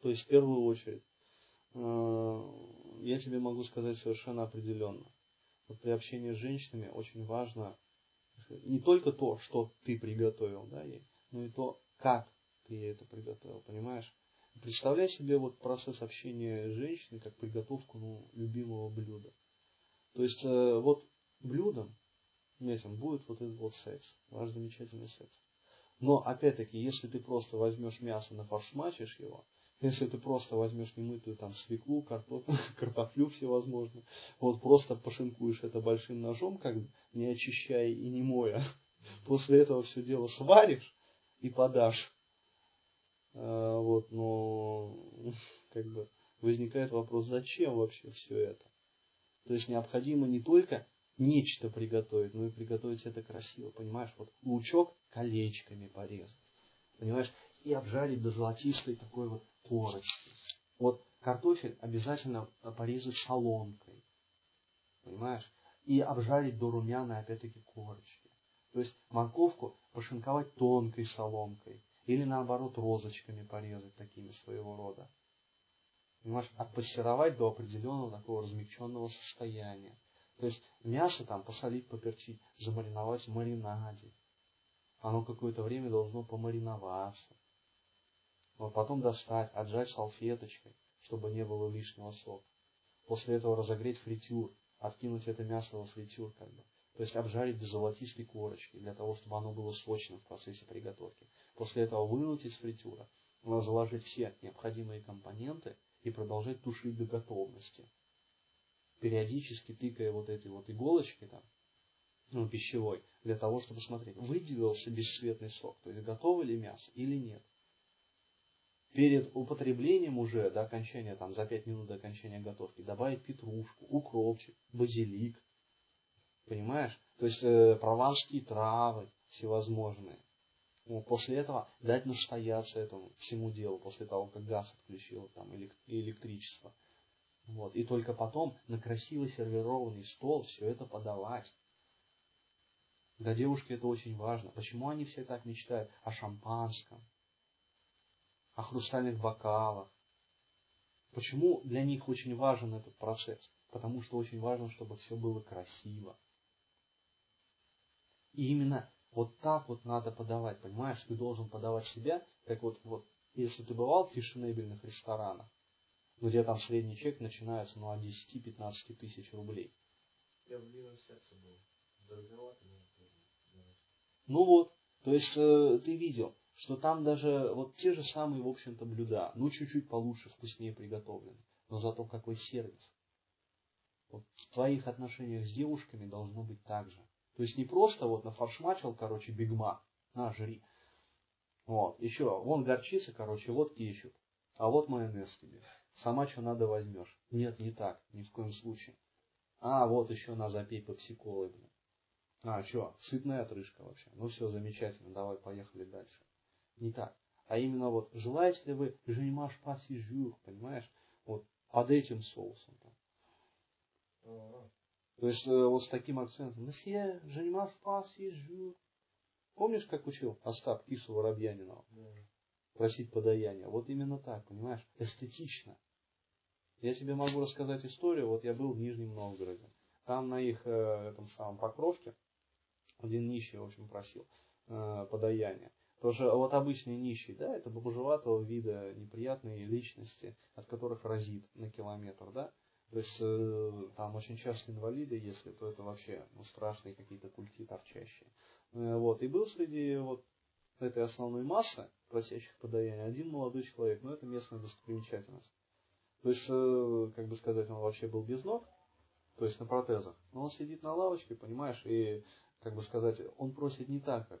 То есть в первую очередь э, я тебе могу сказать совершенно определенно. Вот при общении с женщинами очень важно не только то, что ты приготовил да, ей, но и то, как ты ей это приготовил, понимаешь? Представляй себе вот процесс общения с женщиной как подготовку ну, любимого блюда. То есть э, вот блюдом этим будет вот этот вот секс, ваш замечательный секс. Но опять-таки, если ты просто возьмешь мясо, нафаршмачишь его, если ты просто возьмешь немытую там свеклу, картоф, картофлю всевозможно, вот просто пошинкуешь это большим ножом, как бы, не очищая и не моя, после этого все дело сваришь и подашь. А, вот, но как бы возникает вопрос, зачем вообще все это? То есть необходимо не только нечто приготовить, но и приготовить это красиво, понимаешь? Вот лучок колечками порезать, понимаешь? И обжарить до золотистой такой вот корочки. Вот картофель обязательно порезать соломкой, понимаешь? И обжарить до румяной, опять-таки, корочки. То есть морковку пошинковать тонкой соломкой. Или наоборот розочками порезать такими своего рода. Понимаешь, отпассеровать до определенного такого размягченного состояния. То есть мясо там посолить, поперчить, замариновать в маринаде. Оно какое-то время должно помариноваться. Вот потом достать, отжать салфеточкой, чтобы не было лишнего сока. После этого разогреть фритюр, откинуть это мясо во фритюр как бы. То есть обжарить до золотистой корочки, для того, чтобы оно было сочным в процессе приготовки. После этого вынуть из фритюра, заложить все необходимые компоненты и продолжать тушить до готовности. Периодически тыкая вот этой вот иголочкой там, ну, пищевой, для того, чтобы смотреть, выделился бесцветный сок, то есть готово ли мясо или нет. Перед употреблением уже до окончания, там, за 5 минут до окончания готовки, добавить петрушку, укропчик, базилик, Понимаешь? То есть э, прованские травы всевозможные. Ну, после этого дать настояться этому всему делу, после того, как газ отключил там, электричество. Вот. И только потом на красиво сервированный стол все это подавать. Для девушки это очень важно. Почему они все так мечтают о шампанском, о хрустальных бокалах? Почему для них очень важен этот процесс? Потому что очень важно, чтобы все было красиво. И именно вот так вот надо подавать, понимаешь? Ты должен подавать себя, как вот, вот если ты бывал в фешенебельных ресторанах, где там средний чек начинается ну, от 10-15 тысяч рублей. Я в Лином сердце был. Дороговато, но Ну вот, то есть э, ты видел, что там даже вот те же самые, в общем-то, блюда, ну чуть-чуть получше, вкуснее приготовлены, но зато какой сервис. Вот в твоих отношениях с девушками должно быть так же. То есть не просто вот нафаршмачил, короче, бигмак, на, жри. Вот, еще, вон горчица, короче, вот кетчуп, а вот майонез тебе. Сама что надо возьмешь. Нет, не так, ни в коем случае. А, вот еще на запей попсиколы, блин. А, что, сытная отрыжка вообще. Ну все, замечательно, давай, поехали дальше. Не так. А именно вот, желаете ли вы женимаш паси жюр, понимаешь? Вот под этим соусом. Там. То есть э, вот с таким акцентом. Месье, занимал спас жур. Помнишь, как учил Остап Кису Воробьянинова? Просить подаяние. Вот именно так, понимаешь? Эстетично. Я тебе могу рассказать историю. Вот я был в Нижнем Новгороде. Там на их э, этом самом покровке один нищий, в общем, просил э, подаяние. Тоже вот обычный нищий, да, это бомжеватого вида неприятные личности, от которых разит на километр, да. То есть э, там очень часто инвалиды, если, то это вообще ну, страшные какие-то культи торчащие. Э, вот. И был среди вот этой основной массы просящих подаяния один молодой человек, но это местная достопримечательность. То есть, э, как бы сказать, он вообще был без ног, то есть на протезах. Но он сидит на лавочке, понимаешь, и, как бы сказать, он просит не так, как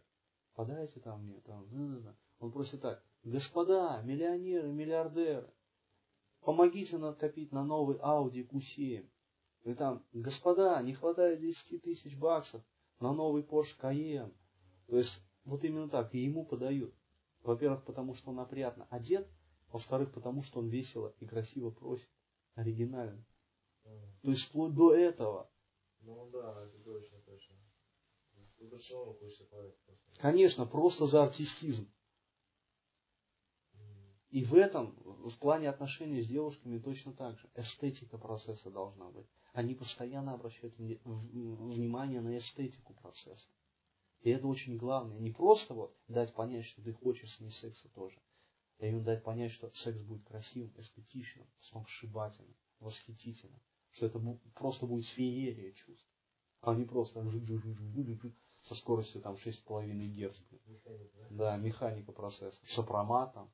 подайте там мне, там, да, да, да. Он просит так, господа, миллионеры, миллиардеры, помогите накопить на новый Audi Q7. И там, господа, не хватает 10 тысяч баксов на новый Porsche Cayenne. То есть, вот именно так, и ему подают. Во-первых, потому что он опрятно одет, во-вторых, потому что он весело и красиво просит. Оригинально. Mm. То есть, вплоть до этого. Ну да, это точно, точно. Конечно, просто за артистизм. И в этом, в плане отношений с девушками точно так же. Эстетика процесса должна быть. Они постоянно обращают внимание на эстетику процесса. И это очень главное. Не просто вот дать понять, что ты хочешь с ней секса тоже. А именно дать понять, что секс будет красивым, эстетичным, сногсшибательным, восхитительным. Что это просто будет феерия чувств. А не просто со скоростью там 6,5 Гц. Да? да, механика процесса. С апроматом,